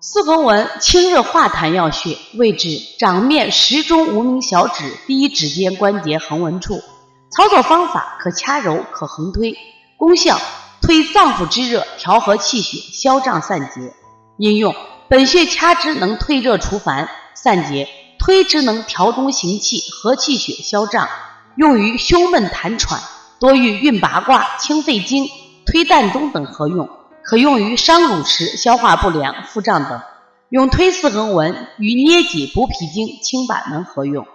四横纹清热化痰要穴，位置掌面食中无名小指第一指尖关节横纹处。操作方法可掐揉，可横推。功效推脏腑之热，调和气血，消胀散结。应用本穴掐之能退热除烦、散结，推之能调中行气、和气血、消胀。用于胸闷痰喘，多与运八卦、清肺经、推膻中等合用。可用于伤乳时、消化不良、腹胀等。用推四横纹与捏脊补脾经、清板门合用。